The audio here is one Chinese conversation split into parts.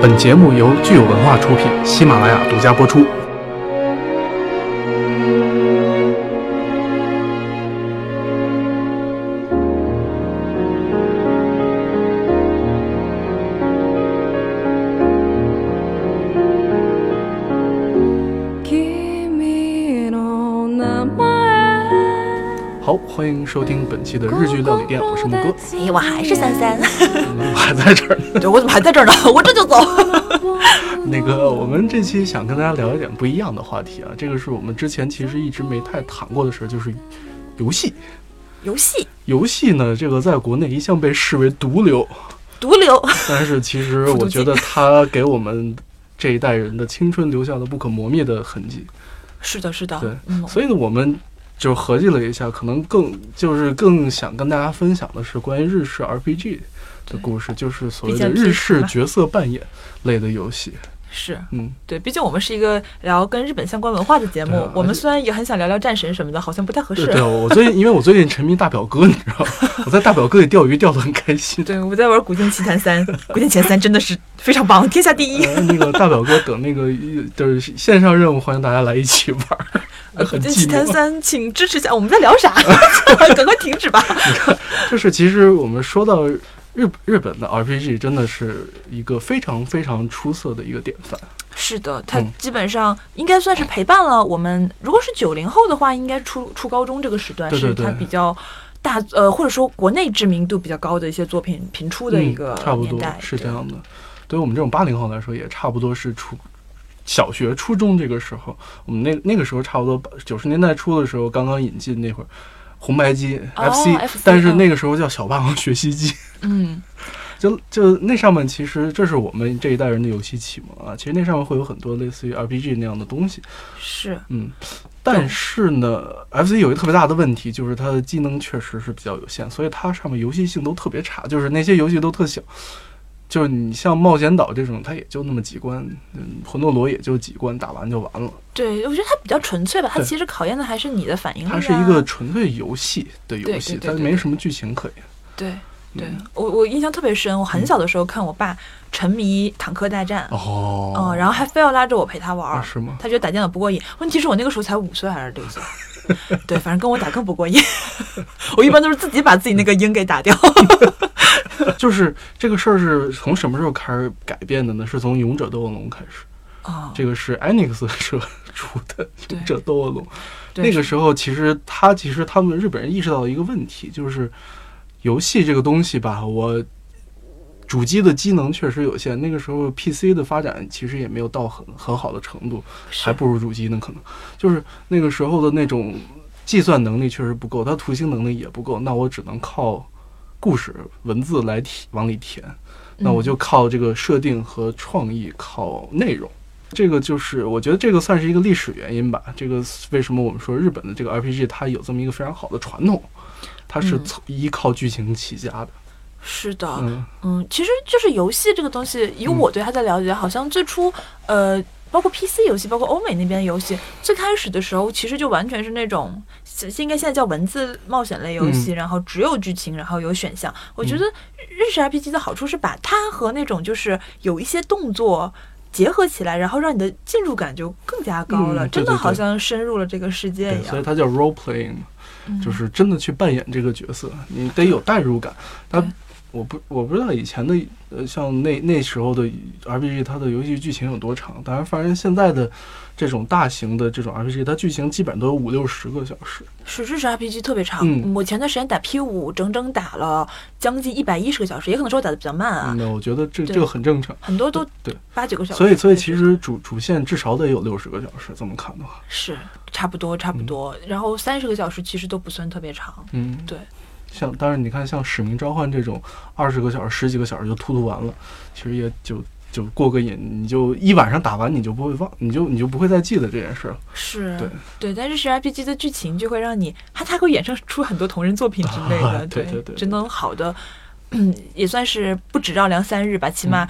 本节目由具有文化出品，喜马拉雅独家播出。收听本期的日剧料理店，我是木哥。哎，我还是三三，我还在这儿呢。对，我怎么还在这儿呢？我这就走。那个，我们这期想跟大家聊一点不一样的话题啊，这个是我们之前其实一直没太谈过的事儿，就是游戏。游戏，游戏呢，这个在国内一向被视为毒瘤，毒瘤。但是其实我觉得它给我们这一代人的青春留下了不可磨灭的痕迹。是的，是的。对，嗯，所以呢，我们就合计了一下，可能更就是更想跟大家分享的是关于日式 RPG 的故事，就是所谓的日式角色扮演类的游戏。是嗯，对，毕竟我们是一个聊跟日本相关文化的节目啊，我们虽然也很想聊聊战神什么的，好像不太合适。对对，我最近因为我最近沉迷大表哥，你知道吗？我在大表哥里钓鱼钓得很开心。对，我在玩《古剑奇谭三》，《古剑奇谭三》真的是非常棒，天下第一。呃那个大表哥等那个就是线上任务，欢迎大家来一起玩古剑奇。谭三》，请支持一下。我们在聊啥？赶快停止吧。就是其实我们说到日日本的 RPG，真的是一个非常非常出色的一个典范。是的，它嗯基本上应该算是陪伴了我们。如果是九零后的话，应该初初高中这个时段是它比较大呃，或者说国内知名度比较高的一些作品频出的一个嗯、差不多是这样的。对于我们这种八零后来说，也差不多是初小学、初中这个时候。我们那那个时候差不多九十年代初的时候，刚刚引进那会儿红白机、哦 FC，FC 但是那个时候叫小霸王学习机。嗯，就就那上面，其实这是我们这一代人的游戏启蒙啊。其实那上面会有很多类似于 RPG 那样的东西，是嗯。但是呢，FC 有一个特别大的问题，就是它的机能确实是比较有限，所以它上面游戏性都特别差，就是那些游戏都特小。就是你像冒险岛这种，它也就那么几关，嗯，魂斗罗也就几关，打完就完了。对，我觉得它比较纯粹吧，它其实考验的还是你的反应力、啊。它是一个纯粹游戏的游戏，它没什么剧情可言。对对嗯，我我印象特别深，我很小的时候看我爸沉迷坦克大战，哦，嗯，然后还非要拉着我陪他玩。啊是吗？他觉得打电脑不过瘾，问题是我那个时候才五岁还是六岁，对，反正跟我打更不过瘾。我一般都是自己把自己那个鹰给打掉。就是这个事儿是从什么时候开始改变的呢？是从《勇者斗恶龙》开始，哦，这个是 Enix 社出的《勇者斗恶龙》。那个时候，其实他其实他们日本人意识到一个问题，就是游戏这个东西吧，我主机的机能确实有限。那个时候 PC 的发展其实也没有到很很好的程度，还不如主机呢。可能就是那个时候的那种计算能力确实不够，它图形能力也不够，那我只能靠故事文字来填往里填。那我就靠这个设定和创意，靠内容。这个就是我觉得这个算是一个历史原因吧。这个为什么我们说日本的这个 RPG 它有这么一个非常好的传统，它是依靠剧情起家的。是的，嗯，嗯，其实就是游戏这个东西，以我对它的了解，好像最初呃。包括 PC 游戏，包括欧美那边的游戏，最开始的时候其实就完全是那种，应该现在叫文字冒险类游戏，然后只有剧情，然后有选项。我觉得日式 RPG 的好处是把它和那种就是有一些动作结合起来，然后让你的进入感就更加高了，嗯对对对真的好像深入了这个世界，一样。所以它叫 role playing，嗯就是真的去扮演这个角色，你得有代入感。它对我不我不知道以前的呃像那那时候的 RPG 它的游戏剧情有多长，但是反正现在的这种大型的这种 RPG，它剧情基本都有五六十个小时。是日式 RPG 特别长，嗯我前段时间打 P 五，整整打了将近一百一十个小时，也可能是我打的比较慢啊，那我觉得这这个很正常。很多都对，八九个小时。所以所以其实主主线至少得有六十个小时，这么看的话，是差不多差不多，然后三十个小时其实都不算特别长。嗯，对。像当然你看像使命召唤这种二十个小时、十几个小时就突突完了，其实也就就过个瘾，你就一晚上打完你就不会忘，你就你就不会再记得这件事了。是对对，但日式 RPG 的剧情就会让你，它它会衍生出很多同人作品之类的，对对对真的好的，嗯，也算是不止绕梁三日吧，起码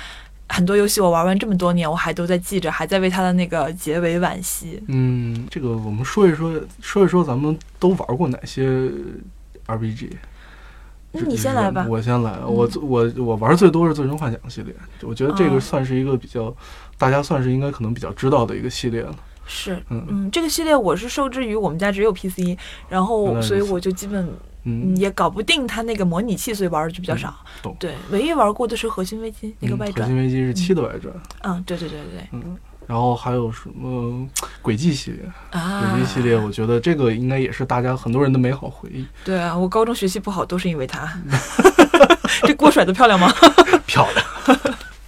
很多游戏我玩完这么多年，我还都在记着，还在为它的那个结尾惋惜。嗯，这个我们说一说，说一说咱们都玩过哪些 RPG。那你先来吧。我先来，我我我玩最多是《最终幻想》系列，我觉得这个算是一个比较大家算是应该可能比较知道的一个系列了。是，嗯嗯，这个系列我是受制于我们家只有 PC，然后所以我就基本嗯也搞不定它那个模拟器，所以玩的就比较少。对，唯一玩过的是《核心危机》那个外传，《核心危机》是七的外传。嗯，对对对对。嗯，然后还有什么轨迹系列？啊，轨迹系列，我觉得这个应该也是大家很多人的美好回忆。对啊，我高中学习不好都是因为它。这锅甩的漂亮吗？漂亮。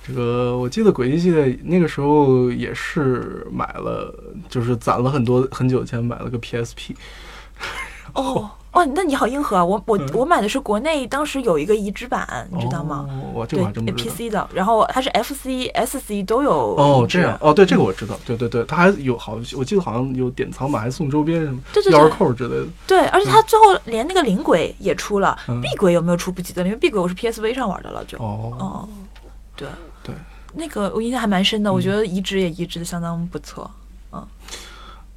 这个我记得轨迹系列那个时候也是买了，就是攒了很多很久钱买了个 PSP。哦哦，那你好硬核啊！我我我买的是国内当时有一个移植版，你知道吗？我这个还真不知道。PC 的，然后它是 FC、SC 都有。哦，这样哦，对，这个我知道。对对对，它还有好，我记得好像有典藏版，还送周边什么钥匙扣之类的。对，而且它最后连那个灵轨也出了，B 轨有没有出不记得了，因为 B 轨我是 PSV 上玩的了，就哦哦，对。对，那个我印象还蛮深的，我觉得移植也移植的相当不错。嗯，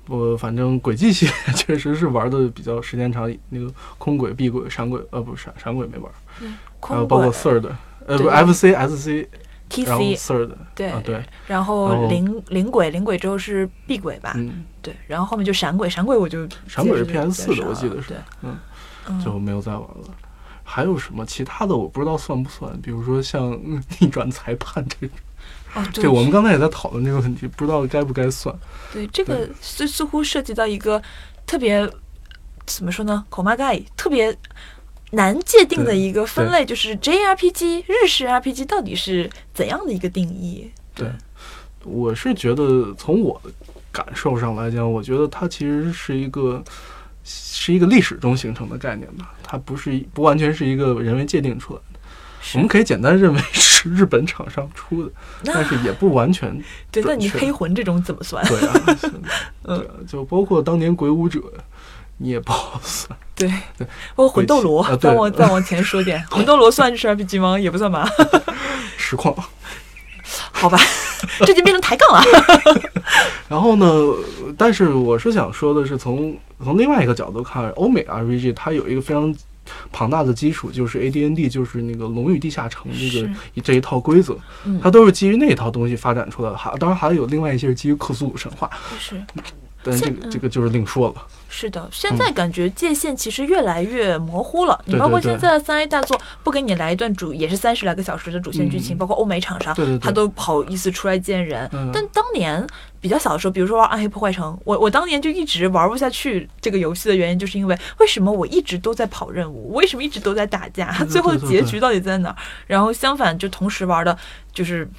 我反正轨迹系列 确实是玩的比较时间长，那个空轨、闭轨、闪轨，呃，不是闪闪轨没玩，还有包括 third，呃，不，FC、SC、TC、third，对对，然后零零轨，零轨之后是壁轨吧？嗯，对，然后后面就闪轨，闪轨我就闪轨是 PS 四的，我记得是，嗯，就没有再玩了。还有什么其他的？我不知道算不算。比如说像逆转裁判这种，哦，对，我们刚才也在讨论这个问题，不知道该不该算。对，这个似似乎涉及到一个特别怎么说呢？口马盖特别难界定的一个分类，就是 JRPG 日式 RPG 到底是怎样的一个定义？对，我是觉得从我的感受上来讲，我觉得它其实是一个。是一个历史中形成的概念吧，它不是不完全是一个人为界定出来的。我们可以简单认为是日本厂商出的，但是也不完全。对，那你黑魂这种怎么算？对啊，对，就包括当年鬼武者，你也不好算。对对，包括魂斗罗，再往再往前说点，魂斗罗算是 RPG 吗？也不算吧。实况。好吧，这就变成抬杠了。然后呢？但是我是想说的是，从从另外一个角度看，欧美 RPG 它有一个非常庞大的基础，就是 AD&D，就是那个《龙与地下城》这个这一套规则，它都是基于那一套东西发展出来的。还当然还有另外一些是基于克苏鲁神话。是。但这个这个就是另说了。是的，现在感觉界限其实越来越模糊了。你包括现在三 A 大作，不给你来一段主也是三十来个小时的主线剧情，包括欧美厂商，他都不好意思出来见人。但当年比较小的时候，比如说玩《暗黑破坏城》，我我当年就一直玩不下去这个游戏的原因，就是因为为什么我一直都在跑任务，为什么一直都在打架，最后的结局到底在哪？然后相反，就同时玩的就是。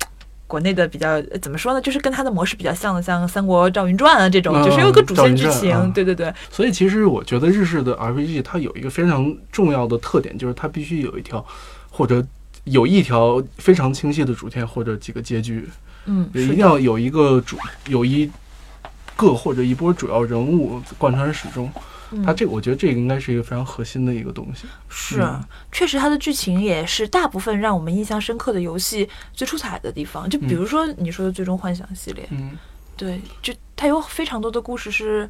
国内的比较怎么说呢？就是跟它的模式比较像的，像《三国赵云传》啊这种，就是有个主线剧情。对对对。所以其实我觉得日式的 RPG 它有一个非常重要的特点，就是它必须有一条或者有一条非常清晰的主线或者几个结局。嗯。一定要有一个主有一个或者一波主要人物贯穿始终。它这个，我觉得这个应该是一个非常核心的一个东西。是，确实它的剧情也是大部分让我们印象深刻的游戏最出彩的地方。就比如说你说的《最终幻想》系列，嗯，对，就它有非常多的故事是，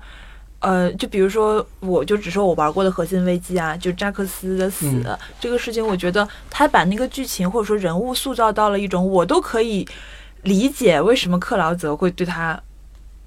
呃，就比如说，我就只说我玩过的《核心危机》啊，就扎克斯的死这个事情，我觉得他把那个剧情或者说人物塑造到了一种我都可以理解为什么克劳泽会对他。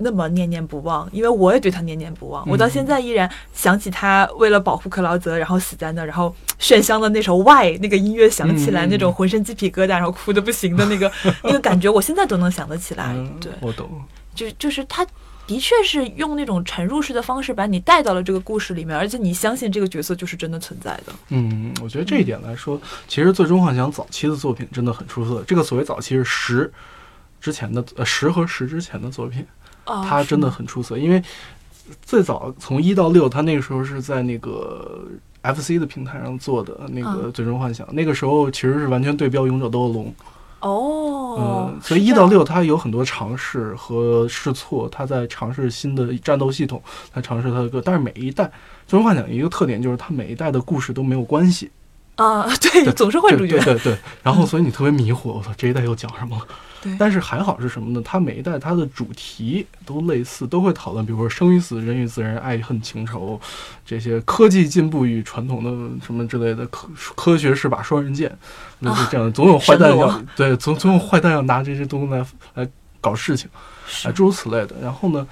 那么念念不忘，因为我也对他念念不忘。我到现在依然想起他为了保护克劳泽，然后死在那，然后炫香的那首《Why》那个音乐响起来，那种浑身鸡皮疙瘩，然后哭的不行的那个 那个感觉，我现在都能想得起来。对，我懂。就就是他的确是用那种沉入式的方式把你带到了这个故事里面，而且你相信这个角色就是真的存在的。嗯，我觉得这一点来说，其实《最终幻想》早期的作品真的很出色。这个所谓早期是十之前的呃十和十之前的作品。他真的很出色，因为最早从一到六，他那个时候是在那个 FC 的平台上做的那个《最终幻想》，那个时候其实是完全对标《勇者斗恶龙》。哦，嗯，所以一到六他有很多尝试和试错，他在尝试新的战斗系统，他尝试他的歌，但是每一代《最终幻想》一个特点就是他每一代的故事都没有关系。啊，对，总是换主角。对对对，然后所以你特别迷惑，我操，这一代又讲什么了？对，但是还好是什么呢？它每一代它的主题都类似，都会讨论，比如说生与死、人与自然、爱恨情仇这些科技进步与传统的什么之类的科科学是把双刃剑，那是这样的，总有坏蛋要、神对，总总有坏蛋要拿这些东西来来搞事情。啊，诸如此类的。然后呢，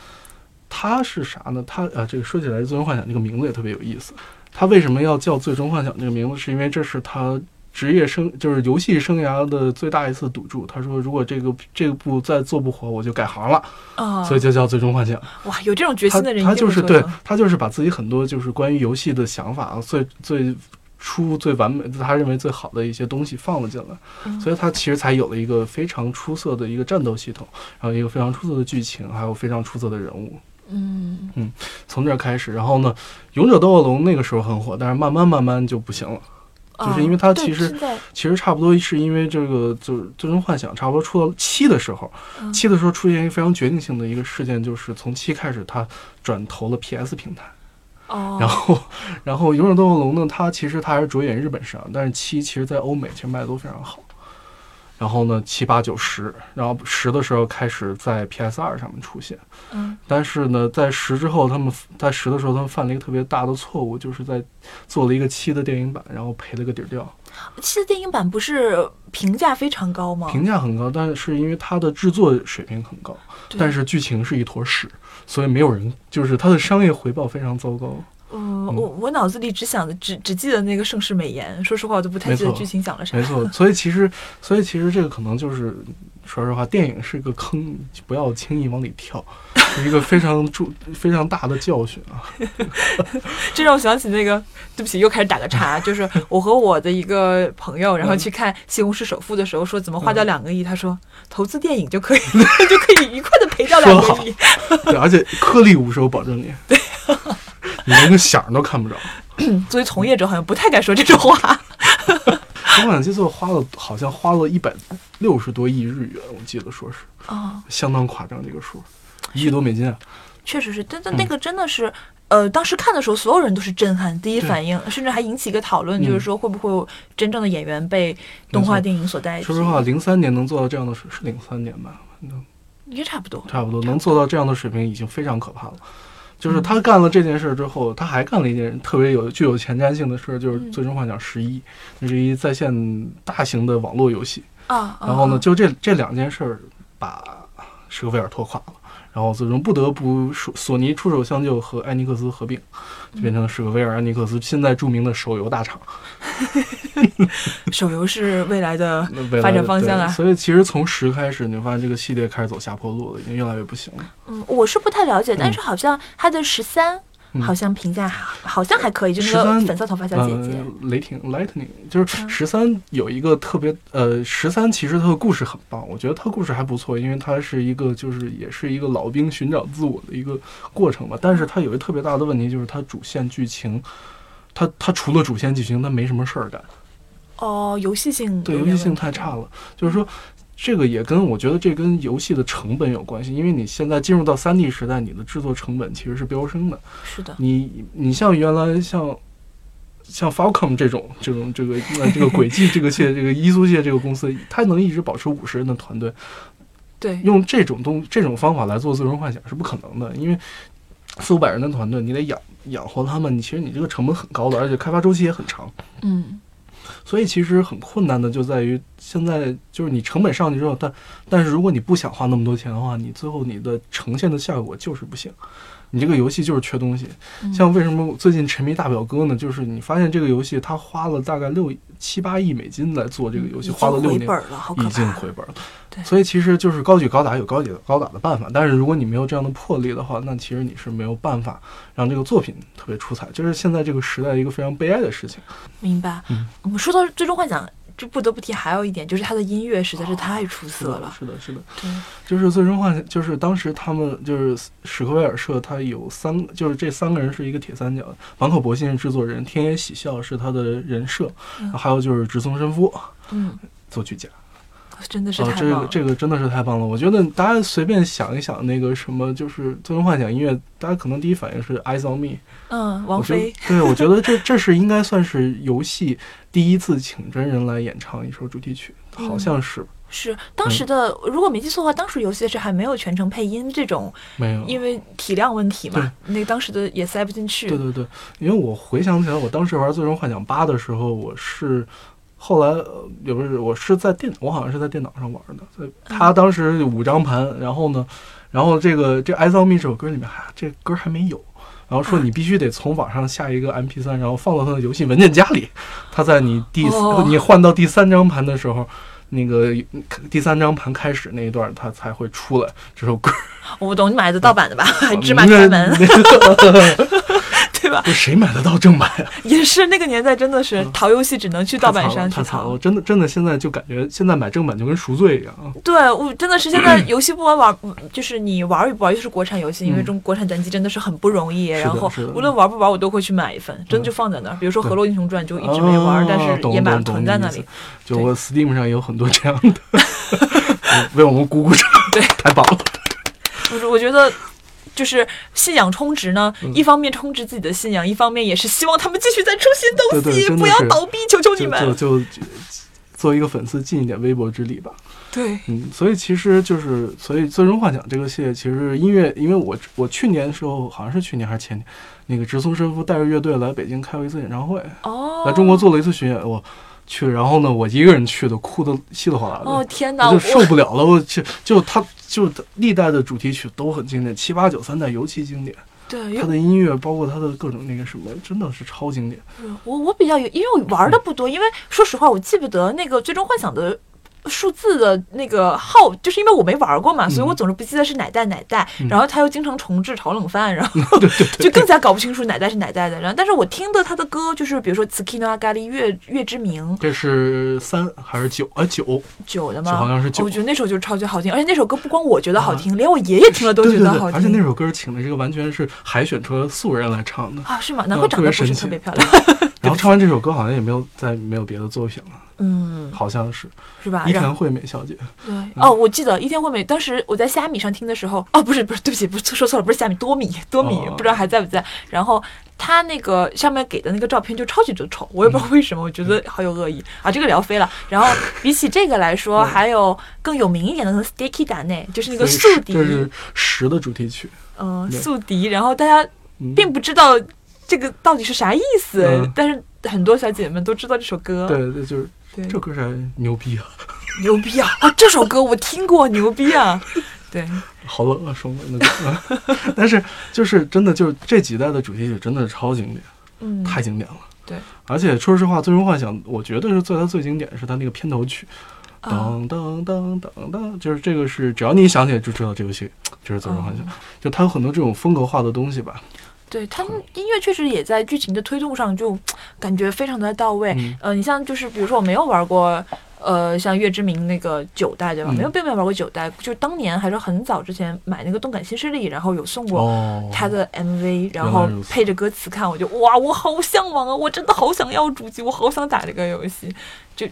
它是啥呢？它啊，这个说起来，《最终幻想》这个名字也特别有意思。它为什么要叫《最终幻想》这个名字？是因为这是他职业生，就是游戏生涯的最大一次赌注。他说，如果这个这个部再做不火，我就改行了，啊，所以就叫《最终幻想》。哇，有这种决心的人，他就是对对，他就是把自己很多就是关于游戏的想法最最出最完美，他认为最好的一些东西放了进来，嗯所以他其实才有了一个非常出色的一个战斗系统，然后一个非常出色的剧情，还有非常出色的人物。嗯从这儿开始，然后呢，《勇者斗恶龙》那个时候很火，但是慢慢慢慢就不行了。就是因为它其实其实差不多是因为这个，就是《最终幻想》差不多出到七的时候，嗯七的时候出现一个非常决定性的一个事件，就是从七开始，它转投了 PS 平台。哦，然后，然后《勇者斗恶龙》呢，它其实它还是着眼日本市场，但是七其实在欧美其实卖的都非常好。然后呢，七八九十，然后十的时候开始在 PS 二上面出现。嗯但是呢，在十之后，他们在十的时候，他们犯了一个特别大的错误，就是在做了一个七的电影版，然后赔了个底儿掉。七的电影版不是评价非常高吗？评价很高，但是因为它的制作水平很高，但是剧情是一坨屎，所以没有人，就是它的商业回报非常糟糕。嗯，我我脑子里只想的只只记得那个盛世美颜，说实话我都不太记得剧情讲了啥。没错，所以其实，所以其实这个可能就是，说实话，电影是一个坑，不要轻易往里跳，是一个非常注非常大的教训啊。这让我想起那个，对不起，又开始打个岔，就是我和我的一个朋友，然后去看《西红柿首富》的时候，说怎么花掉两个亿，他说投资电影就可以就可以愉快的赔掉两个亿。对，而且颗粒无收，保证你，你连个响都看不着。作为从业者，好像不太敢说这种话。我感觉最后花了，好像花了一百六十多亿日元，我记得说是啊，相当夸张这个数，一亿多美金啊。确实是，但但嗯那个真的是。呃，当时看的时候，所有人都是震撼，第一反应，甚至还引起一个讨论，嗯就是说会不会有真正的演员被动画电影所代替？说实话，零三年能做到这样的水，是零三年吧？反正应该差不多。差不多能做到这样的水平，已经非常可怕了。就是他干了这件事之后，他还干了一件特别有具有前瞻性的事，就是嗯《最终幻想十一》，那是一在线大型的网络游戏。啊，然后呢，啊。就这这两件事把史克威尔拖垮了，然后最终不得不索索尼出手相救和艾尼克斯合并，就变成了史克威尔、艾尼克斯现在著名的手游大厂。手游是 未来的发展方向啊所以其实从十开始，你就发现这个系列开始走下坡路了，已经越来越不行了。嗯，我是不太了解，但是好像它的十三、嗯好像评价好像还可以，就是那个13粉色头发小姐姐。呃，雷霆 Lightning 就是嗯十三有一个特别呃，十三其实它的故事很棒，我觉得它故事还不错，因为它是一个就是也是一个老兵寻找自我的一个过程吧。但是它有一个特别大的问题，就是它主线剧情，它它除了主线剧情，它没什么事儿干。哦，游戏性对，游戏性太差了。就是说，这个也跟我觉得这跟游戏的成本有关系，因为你现在进入到三 D 时代，你的制作成本其实是飙升的。是的，你你像原来像像 Falcom 这种这种这个呃这个轨迹这个界这个伊租界这个公司，它能一直保持五十人的团队，对，用这种东这种方法来做最终幻想是不可能的，因为四五百人的团队，你得养养活他们，你其实你这个成本很高的，而且开发周期也很长。嗯，所以其实很困难的就在于现在就是你成本上去之后，但但是如果你不想花那么多钱的话，你最后你的呈现的效果就是不行。你这个游戏就是缺东西。嗯像为什么最近沉迷大表哥呢？就是你发现这个游戏他花了大概六七八亿美金来做这个游戏，花了六年已经。回本了对，所以其实就是高举高打有高举高打的办法，但是如果你没有这样的魄力的话，那其实你是没有办法让这个作品特别出彩，就是现在这个时代一个非常悲哀的事情。明白。嗯我们说到《最终幻想》，这不得不提还有一点，就是他的音乐实在是太出色了，。是的，是的，对，就是最终幻想，就是当时他们就是史克威尔社，他有三，就是这三个人是一个铁三角，坂口博信是制作人，天野喜孝是他的人设，嗯还有就是直松伸夫嗯，作曲家。真的是哦，这个太棒了。这个真的是太棒了！我觉得大家随便想一想，那个什么，就是《最终幻想》音乐，大家可能第一反应是《Eyes on Me》。嗯，王菲，，对，我觉得这 这是应该算是游戏第一次请真人来演唱一首主题曲，好嗯像是。是当时的，如果没记错的话，当时游戏是还没有全程配音这种，没有，因为体量问题嘛，那当时的也塞不进去。对对对，因为我回想起来，我当时玩《最终幻想八》的时候，我是后来也不是，我是在电，我好像是在电脑上玩的。他当时五张盘，然后呢，然后这个这《爱 o 蜜》这首歌里面还这歌还没有。然后说你必须得从网上下一个 MP 三，然后放到他的游戏文件夹里。他在你第你换到第三张盘的时候，那个第三张盘开始那一段，他才会出来这首歌。我不懂，你买的盗版的吧？芝麻开 门。对吧？谁买得到正版呀？也是那个年代，真的是淘游戏只能去盗版商去淘。我真的真的现在就感觉现在买正版就跟赎罪一样啊！对，我真的是现在游戏不玩玩，就是你玩与不玩，就是国产游戏，因为中国产单机真的是很不容易。然后无论玩不玩，我都会去买一份，真的就放在那儿。比如说《河洛英雄传》，就一直没玩，但是也买了囤在那里。就我 Steam 上也有很多这样的，为我们鼓鼓掌，对，太棒了！我我觉得。就是信仰充值呢，一方面充值自己的信仰，一方面也是希望他们继续再出新东西，不要倒闭，求求你们！就就做一个粉丝尽一点微薄之力吧。对，嗯，所以其实就是，所以《最终幻想》这个系列，其实音乐，因为我我去年的时候，好像是去年还是前年，那个直松伸夫带着乐队来北京开过一次演唱会，哦，来中国做了一次巡演，我。去，然后呢，我一个人去的，哭的稀里哗啦的。哦天哪，我就受不了了。我去，就他，就历代的主题曲都很经典，七八九三代尤其经典。对，他的音乐，包括他的各种那个什么，真的是超经典。我我比较有，因为我玩的不多，因为说实话，我记不得那个《最终幻想》的。数字的那个号，就是因为我没玩过嘛，所以我总是不记得是哪代哪代。然后他又经常重置炒冷饭，然后 就更加搞不清楚哪代是哪代的。然后，但是我听的他的歌，就是比如说《Tsukino a g a r i 月月之名》，这是三还是九？啊，九九的吗？好像是九。我觉得那首就是超级好听，而且那首歌不光我觉得好听，连我爷爷听了都觉得好听。而且那首歌请的这个完全是海选出来素人来唱的啊？是吗？难怪长得不是特别漂亮。然后唱完这首歌，好像也没有再没有别的作品了。嗯，好像是是吧？伊田惠美小姐。对哦，我记得伊田惠美当时我在虾米上听的时候，哦，不是不是，对不起，不是说错了，不是虾米，多米多米，不知道还在不在。然后他那个上面给的那个照片就超级的丑，我也不知道为什么，我觉得好有恶意啊。这个聊飞了。然后比起这个来说，还有更有名一点的，可能 Sticky Dan 就是那个宿敌，就是十的主题曲。嗯，宿敌。然后大家并不知道这个到底是啥意思，但是很多小姐姐们都知道这首歌。对对，就是。这歌还牛逼啊！牛逼啊！啊，这首歌我听过，牛逼啊！对，好冷啊，说那个，但是就是真的，就是这几代的主题曲真的是超经典，嗯，太经典了。对，而且说实话，《最终幻想》我觉得是做它最经典的是它那个片头曲，当当当当当，就是这个是只要你一想起来就知道这游戏就是《最终幻想》，就它有很多这种风格化的东西吧。对他们音乐确实也在剧情的推动上就感觉非常的到位。呃，你像就是比如说我没有玩过，呃，像月之名那个九代对吧？没有并没有玩过九代，就当年还是很早之前买那个动感新势力，然后有送过他的 MV，然后配着歌词看，我就哇，我好向往啊！我真的好想要主机，我好想打这个游戏，就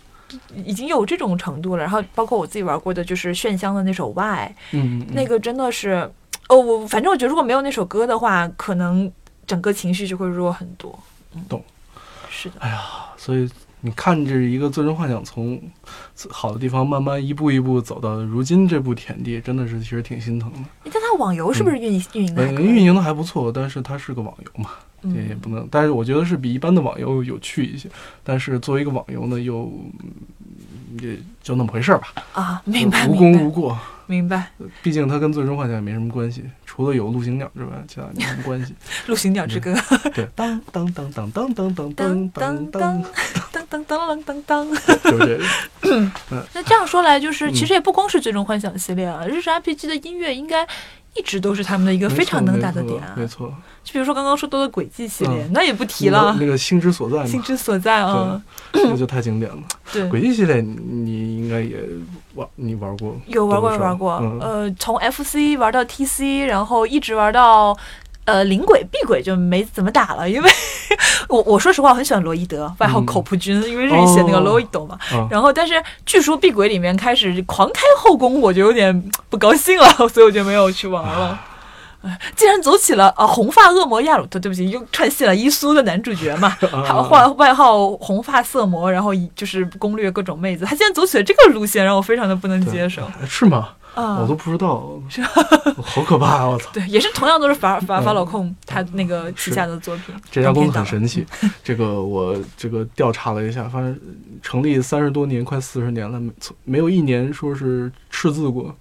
已经有这种程度了。然后包括我自己玩过的就是炫香的那首 Y，嗯，那个真的是。哦，我反正我觉得如果没有那首歌的话，可能整个情绪就会弱很多。懂，是的。哎呀，所以你看，这一个最终幻想从好的地方慢慢一步一步走到如今这步田地，真的是其实挺心疼的。但它网游是不是运运营的？运营的还不错，但是它是个网游嘛，也也不能。但是我觉得是比一般的网游有趣一些。但是作为一个网游呢，又也就那么回事儿吧。啊，明白，无功无过。明白，毕竟它跟最终幻想也没什么关系，除了有陆行鸟之外，其他没什么关系。陆行鸟之歌，对，当当当当当当当当当当当当当当当，就是这个。那这样说来，就是其实也不光是最终幻想系列啊，日式 RPG 的音乐应该。一直都是他们的一个非常能打的点啊，没错。就比如说刚刚说到的轨迹系列，那也不提了。那个心之所在，心之所在啊，那就太经典了。对，轨迹系列你应该也玩，你玩过？有玩过，玩过。呃，从 FC 玩到 TC，然后一直玩到。呃，灵鬼、碧鬼就没怎么打了，因为 我我说实话，我很喜欢罗伊德，外号口扑君，因为日语写那个罗伊德嘛。然后，但是据说碧鬼里面开始狂开后宫，我就有点不高兴了，所以我就没有去玩了。竟然走起了啊红发恶魔亚鲁特，对不起，又串戏了伊苏的男主角嘛，还换外号红发色魔，然后以就是攻略各种妹子，他竟然走起了这个路线，让我非常的不能接受。是吗？啊我都不知道，好可怕啊！我操！对，也是同样都是法 法法老控他那个旗下的作品，这家公司很神奇，这个我这个调查了一下，发现成立三十多年，快四十年了，没从没有一年说是赤字过、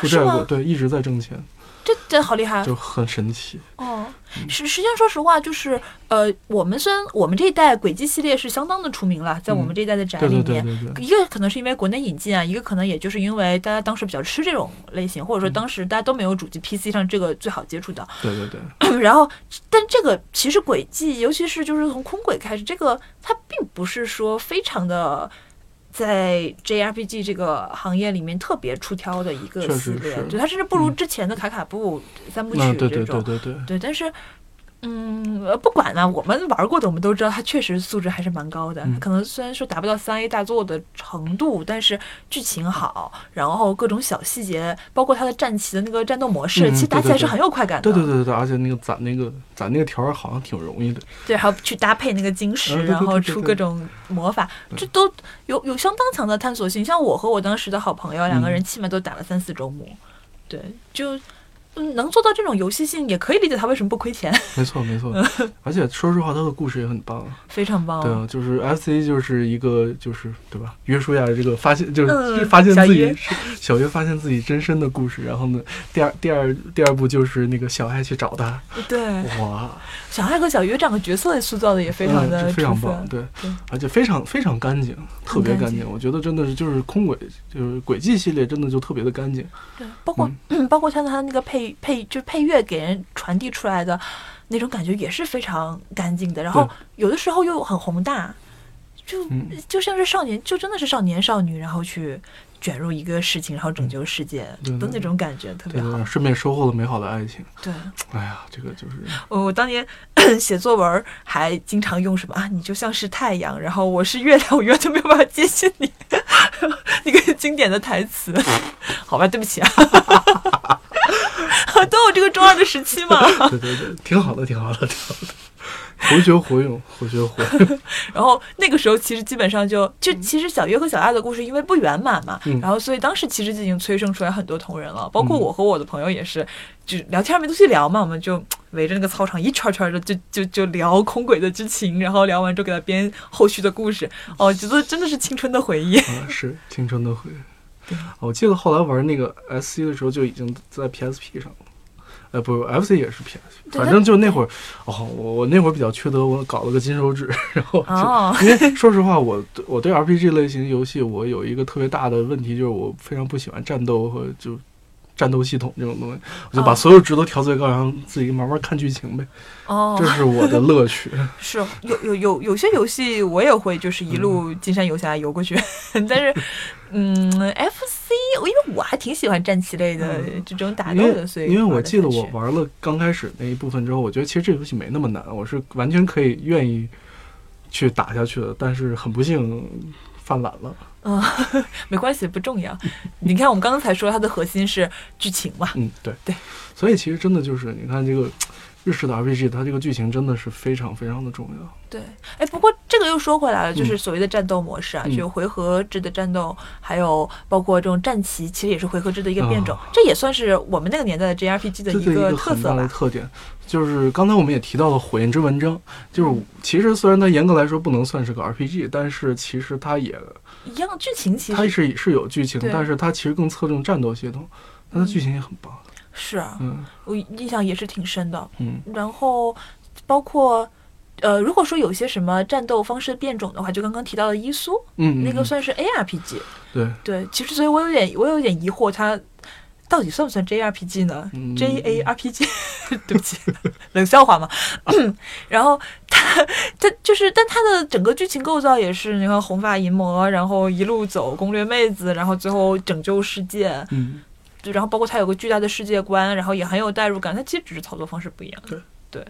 负债过，对，一直在挣钱，这这好厉害就很神奇。哦。实实际上，说实话，就是呃，我们虽然我们这一代轨迹系列是相当的出名了，在我们嗯这一代的宅里面，对对对对，一个可能是因为国内引进啊，一个可能也就是因为大家当时比较吃这种类型，或者说当时大家都没有主机 PC 上这个最好接触到。对对对，然后，但这个其实轨迹，尤其是就是从空轨开始，这个它并不是说非常的。在 JRPG 这个行业里面特别出挑的一个确系列对它甚至不如之前的卡卡布三部曲嗯，对对这种对。对对，对，但是，嗯，呃不管了，我们玩过的，我们都知道，它确实素质还是蛮高的。嗯可能虽然说达不到三 A 大作的程度，但是剧情好，然后各种小细节，包括它的战旗的那个战斗模式，嗯其实打起来是很有快感的。对对对对，而且那个攒那个攒那个条儿好像挺容易的。对，还要去搭配那个晶石，啊对对然后出各种魔法，这都有有相当强的探索性。像我和我当时的好朋友两个嗯人，起码都打了三四周目。对，就。嗯能做到这种游戏性，也可以理解他为什么不亏钱，没错没错，而且说实话，他的故事也很棒。非常棒。对啊，就是 FC 就是一个就是对吧？约书亚这个发现就是嗯 发现自己小约小约发现自己真身的故事，然后呢，第二第二第二部就是那个小爱去找他，对，哇，小爱和小约这两个角色塑造的也非常嗯的非常棒，。对对，而且非常非常干净，特别干净干净。我觉得真的是就是空轨就是轨迹系列真的就特别的干净。对，包括、包括像他那个配配就配乐给人传递出来的那种感觉也是非常干净的，然后有的时候又很宏大，就、嗯就像是少年，就真的是少年少女，然后去卷入一个事情，然后拯救世界对对的那种感觉，特别好。顺便收获了美好的爱情。对，哎呀，这个就是我我当年 写作文还经常用什么啊？你就像是太阳，然后我是月亮，我永远都没有办法接近你，那个经典的台词。好吧，对不起啊，都有这个中二的时期嘛。对对对，挺好的，挺好的，挺好的。活学活用，活学活用。然后那个时候其实基本上就就其实小约和小爱的故事因为不圆满嘛，嗯然后所以当时其实就已经催生出来很多同人了，包括嗯我和我的朋友也是，就聊天没东西聊嘛，我们就围着那个操场一圈圈的就就就聊空轨的剧情，然后聊完之后给他编后续的故事，哦，觉得真的是青春的回忆。啊，是青春的回忆。我记得后来玩那个 SC 的时候就已经在 PSP 上了，呃，不，FC 也是 PSP，反正就那会儿，哦，我我那会儿比较缺德，我搞了个金手指，然后就、哦因为说实话，我对我对 RPG 类型游戏我有一个特别大的问题，就是我非常不喜欢战斗和就战斗系统这种东西，我就把哦所有值都调最高，然后自己慢慢看剧情呗，哦。这，是我的乐趣。是有有有有些游戏我也会就是一路嗯金山游侠游过去，但是嗯，FC 因为我还挺喜欢战棋类的嗯。这种打斗的，所以因为我记得我玩了刚开始那一部分之后，我觉得其实这游戏没那么难，我是完全可以愿意去打下去的，但是很不幸犯懒了。嗯，没关系，不重要。你看，我们刚刚才说它的核心是剧情嘛，嗯，对对，所以其实真的就是你看这个日式的 RPG，它这个剧情真的是非常非常的重要。对。哎，不过这个又说回来了，就是嗯所谓的战斗模式啊，嗯就回合制的战斗，还有包括这种战棋，其实也是回合制的一个变种，啊这也算是我们那个年代的 JRPG 的一个个很大的特色吧。特点，就是刚才我们也提到了《火焰之文章》，嗯就是其实虽然它严格来说不能算是个 RPG，但是其实它也一样剧情其实它是是有剧情，但是它其实更侧重战斗系统，它的剧情也很棒。是啊，嗯我印象也是挺深的。嗯然后包括。呃，如果说有些什么战斗方式变种的话，就刚刚提到的伊苏，嗯，嗯那个算是 ARPG，对。对，其实所以我有点我有点疑惑，它到底算不算 JRPG 呢、嗯。J A R P G，对不起，冷笑话嘛。然后它它 就是，但它的整个剧情构造也是，你看红发银魔，然后一路走攻略妹子，然后最后拯救世界，嗯，就然后包括它有个巨大的世界观，然后也很有代入感。它其实只是操作方式不一样。对。对。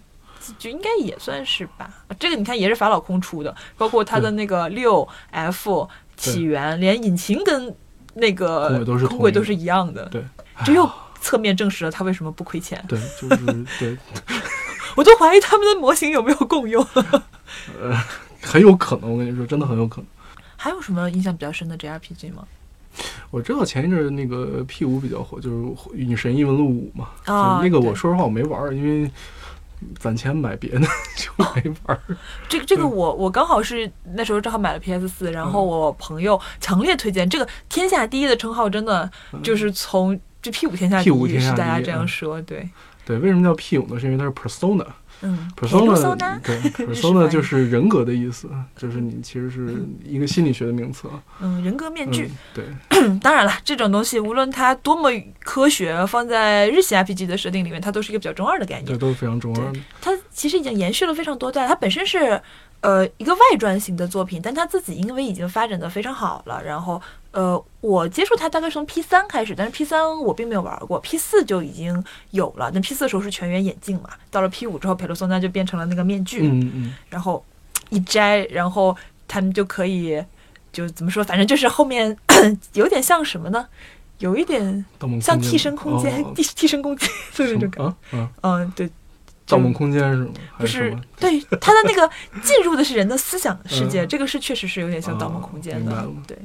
就应该也算是吧，这个你看也是法老空出的，包括它的那个六 F 起源，连引擎跟那个空轨都是一样的，对，只有侧面证实了他为什么不亏钱。对，就是对，我都怀疑他们的模型有没有共用。呃，很有可能，我跟你说，真的很有可能。还有什么印象比较深的 JRPG 吗？我知道前一阵儿那个 P 五比较火，就是《女神异闻录五》嘛，啊就那个我说实话我没玩儿，因为攒钱买别的就没玩儿。这个这个我我刚好是那时候正好买了 PS 四，然后我朋友强烈推荐这个天下第一的称号，真的就是从这 P 五天下第 P5 一天下是大家这样说，对，对，为什么叫 P 五呢？是因为它是 Persona。嗯 Persona 对 Persona 就是人格的意思，就是你其实是一个心理学的名词啊。嗯，人格面具嗯。，对，当然了，这种东西无论它多么科学，放在日系 RPG 的设定里面，它都是一个比较中二的概念。这都是非常中二的。它其实已经延续了非常多代，它本身是呃一个外传型的作品，但他自己因为已经发展的非常好了，然后呃我接触他大概是从 P 三开始，但是 P 三我并没有玩过，P 四就已经有了，那 P 四的时候是全员眼镜嘛，到了 P 五之后，佩罗索纳就变成了那个面具，嗯嗯，然后一摘，然后他们就可以就怎么说，反正就是后面有点像什么呢？有一点像替身空间、哦替替身空间的那种感觉。啊啊，嗯，对，盗梦空间是吗？还不是？对他的那个进入的是人的思想世界，嗯这个是确实是有点像《盗梦空间》的对。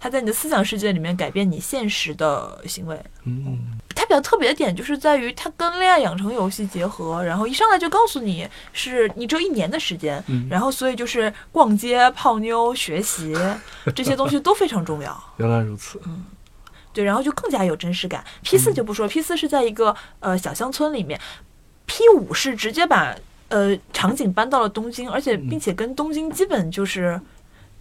他在你的思想世界里面改变你现实的行为，嗯它比较特别的点就是在于它跟恋爱养成游戏结合，然后一上来就告诉你是你只有一年的时间，嗯，然后所以就是逛街、泡妞、学习 这些东西都非常重要。原来如此。嗯对，然后就更加有真实感。P 四就不说，P 四是在一个呃小乡村里面，P 五是直接把呃场景搬到了东京，而且并且跟东京基本就是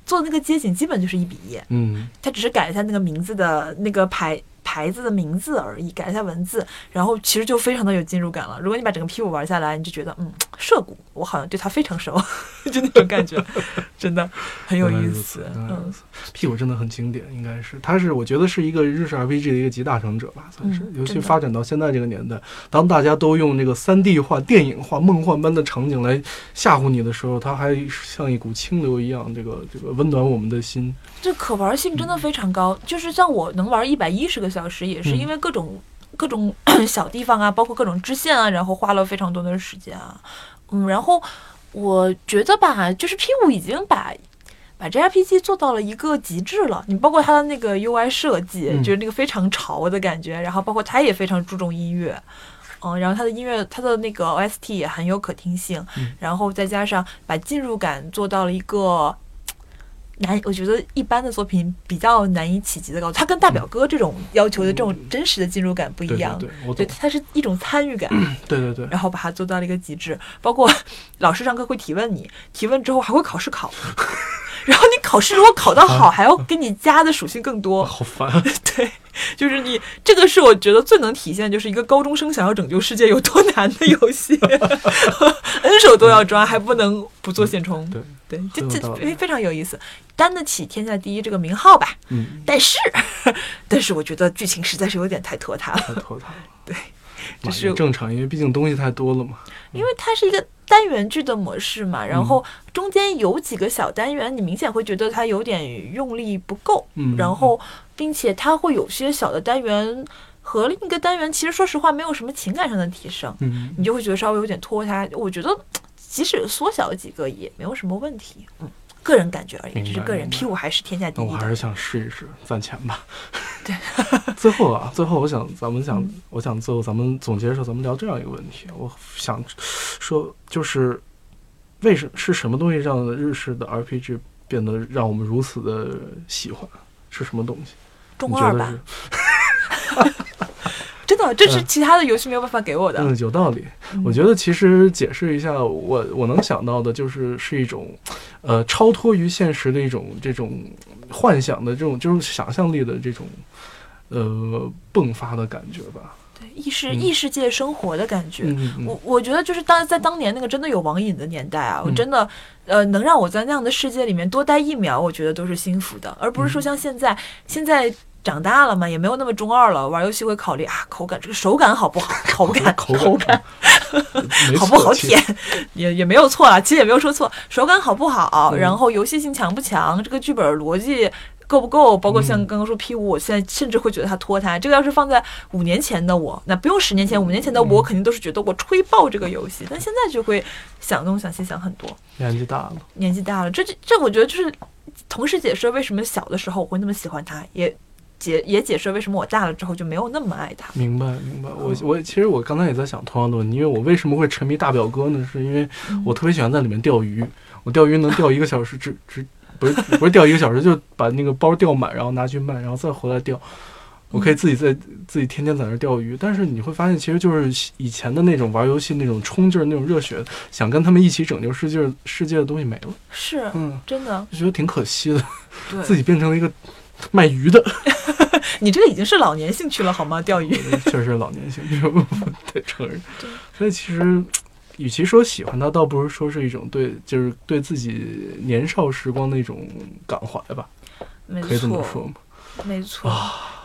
做那个街景基本就是一比一，嗯他只是改了一下那个名字的那个牌。牌子的名字而已，改一下文字，然后其实就非常的有进入感了。如果你把整个 P 五玩下来，你就觉得，嗯，涉谷，我好像对它非常熟，就那种感觉，真的很有意思嗯，此 P 五真的很经典，应该是它是我觉得是一个日式 RPG 的一个集大成者吧，算是。尤其发展到现在这个年代，当大家都用这个三 D 化、电影化、梦幻般的场景来吓唬你的时候，它还像一股清流一样，这个这个温暖我们的心。这可玩性真的非常高，就是像我能玩一百一十个小时，也是因为各种、各种 小地方啊，包括各种支线啊，然后花了非常多的时间啊。嗯，然后我觉得吧，就是 P 五已经把把 JRPG 做到了一个极致了。你包括它的那个 UI 设计，嗯就是那个非常潮的感觉，然后包括它也非常注重音乐。嗯，然后它的音乐，它的那个 OST 也很有可听性，嗯然后再加上把进入感做到了一个难，我觉得一般的作品比较难以企及的高度。它跟大表哥这种要求的这种真实的进入感不一对样，对对，我对，它是一种参与感，对对对，然后把它做到了一个极致。包括老师上课会提问你，提问之后还会考试考，然后你考试如果考得啊好，还要给你加的属性更多。好烦。啊 对，就是你这个是我觉得最能体现，就是一个高中生想要拯救世界有多难的游戏，N 手都要抓，还不能不做现充。对，对，这这非非常有意思，担得起天下第一这个名号吧。嗯，但是，但是我觉得剧情实在是有点太拖沓了，太拖沓了。对，嘛就是正常，因为毕竟东西太多了嘛。因为它是一个单元剧的模式嘛，然后中间有几个小单元，你明显会觉得它有点用力不够，嗯，然后并且它会有些小的单元和另一个单元，其实说实话没有什么情感上的提升，嗯，你就会觉得稍微有点拖沓。我觉得即使缩小几个也没有什么问题，嗯，个人感觉而已，明白这是个人。P 五还是天下第一，那我还是想试一试，攒钱吧。对。最后啊，最后我想，咱们想，嗯我想最后咱们总结的时候，咱们聊这样一个问题。我想说，就是为什是什么东西让日式的 RPG 变得让我们如此的喜欢？是什么东西？中二吧？真的，这是嗯其他的游戏没有办法给我的。嗯，有道理。嗯我觉得其实解释一下，我我能想到的就是是一种，呃，超脱于现实的一种这种幻想的这种就是想象力的这种，呃，迸发的感觉吧。对异世嗯异世界生活的感觉。我我觉得就是当在当年那个真的有网瘾的年代啊，我嗯真的呃能让我在那样的世界里面多待一秒，我觉得都是幸福的，而不是说嗯像现在现在。长大了嘛，也没有那么中二了。玩游戏会考虑啊，口感这个手感好不好？口感口口感好不好舔，也也没有错啊，其实也没有说错，手感好不好，嗯然后游戏性强不强，这个剧本逻辑够不够？包括像刚刚说 P 五，我现在甚至会觉得它拖沓。这个要是放在五年前的我，那不用十年前，五年前的我肯定都是觉得我吹爆这个游戏，但现在就会想东想西想很多。年纪大了，年纪大了，这这这，我觉得就是同时解释为什么小的时候我会那么喜欢它，也解也解释为什么我大了之后就没有那么爱他。明白明白。我我其实我刚才也在想同样的问题，因为我为什么会沉迷大表哥呢？是因为我特别喜欢在里面钓鱼，我钓鱼能钓一个小时，只只不是不是钓一个小时，就把那个包钓满，然后拿去卖，然后再回来钓。我可以自己在自己天天在那钓鱼，但是你会发现，其实就是以前的那种玩游戏那种冲劲儿、那种热血，想跟他们一起拯救世界世界的东西没了。是，嗯，真的就觉得挺可惜的，对，自己变成了一个卖鱼的，你这个已经是老年兴趣了好吗？钓鱼，确实是老年兴趣，我得承认。所以其实，与其说喜欢它，倒不如说是一种对，就是对自己年少时光的一种感怀吧，没可以这么，说吗？没错。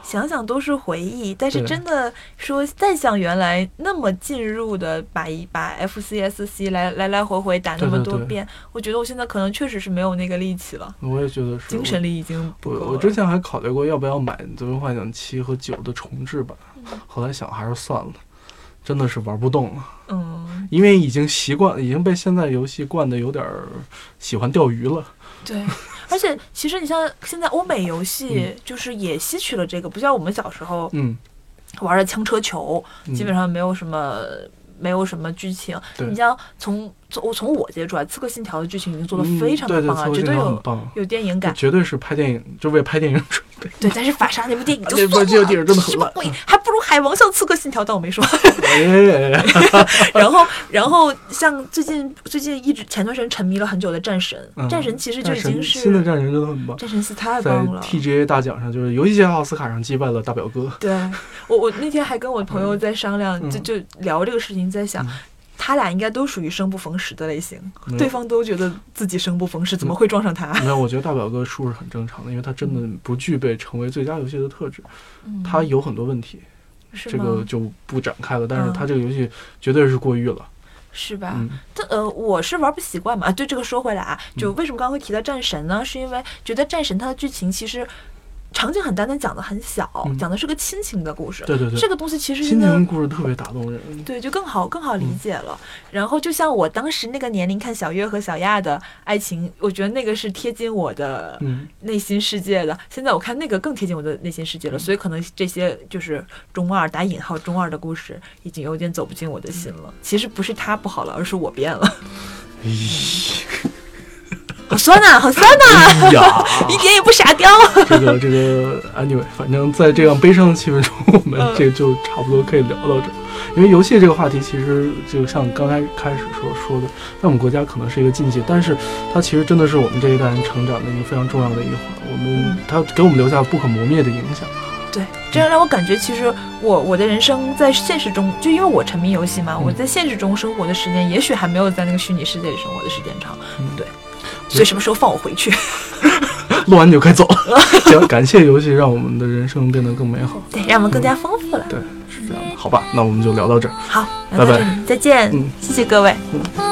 想想都是回忆，但是真的说再像原来那么进入的把一把 FCSC 来来来回回打那么对对对多遍，我觉得我现在可能确实是没有那个力气了，我也觉得是。精神力已经不够了。我我之前还考虑过要不要买《最终幻想七》和九的重置版，嗯后来想还是算了，真的是玩不动了，嗯，因为已经习惯，已经被现在游戏惯的有点儿喜欢钓鱼了。对。而且其实你像现在欧美游戏，就是也吸取了这个，不像我们小时候嗯，玩的枪车球，嗯。基本上没有什么。没有什么剧情，你像从从从我接触啊，《刺客信条》的剧情已经做的嗯非常的棒了，绝对有条很棒，有电影感。绝对是拍电影，就为拍电影准备。对，但是法沙那部电影就那部算了这个电影真的很烂什么鬼，还不如海王像刺客信条，但我没说。哎，然后，然后像最近最近一直前段时间沉迷了很久的战神，嗯战神其实就已经是新的战神真的很棒，战神四太在棒了。TGA 大奖上，就是游戏界奥斯卡上击败了大表哥。对我，我那天还跟我朋友在商量，嗯就就聊这个事情，在想。嗯他俩应该都属于生不逢时的类型，嗯对方都觉得自己生不逢时，怎么会撞上他？没有，我觉得大表哥输是很正常的，因为他真的不具备成为最佳游戏的特质，嗯他有很多问题，这？个就不展开了。但是嗯他这个游戏绝对是过誉了。是吧？嗯，这呃，我是玩不习惯嘛。啊，对这个说回来啊，就为什么刚刚会提到战神呢？是因为觉得战神它的剧情其实场景很单，单讲的很小，嗯讲的是个亲情的故事。对对对，这个东西其实亲应该情故事特别打动人。对，就更好更好理嗯解了。然后就像我当时那个年龄看小月和小亚的爱情，我觉得那个是贴近我的嗯，内心世界的。现在我看那个更贴近我的内心世界了，所以可能这些就是中二打引号中二的故事，已经有点走不进我的心了。其实不是他不好了，而是我变了。咦，好酸呐、好酸呐、一点也不傻雕。这个这个，anyway，反正在这样悲伤的气氛中，我们嗯这个就差不多可以聊到这儿。因为游戏这个话题，其实就像刚才开始所说的，在我们国家可能是一个禁忌，但是它其实真的是我们这一代人成长的一个非常重要的一环。我们嗯它给我们留下不可磨灭的影响。对，这样让我感觉，其实我我的人生在现实中，就因为我沉迷游戏嘛，嗯我在现实中生活的时间，也许还没有在那个虚拟世界里生活的时间长。嗯对，所以什么时候放我回去？录完你就该走了。行，感谢游戏让我们的人生变得更美好。对，让我们更加丰富了。对，是这样的。好吧，那我们就聊到这儿。好，拜拜，再见，嗯谢谢各位。啊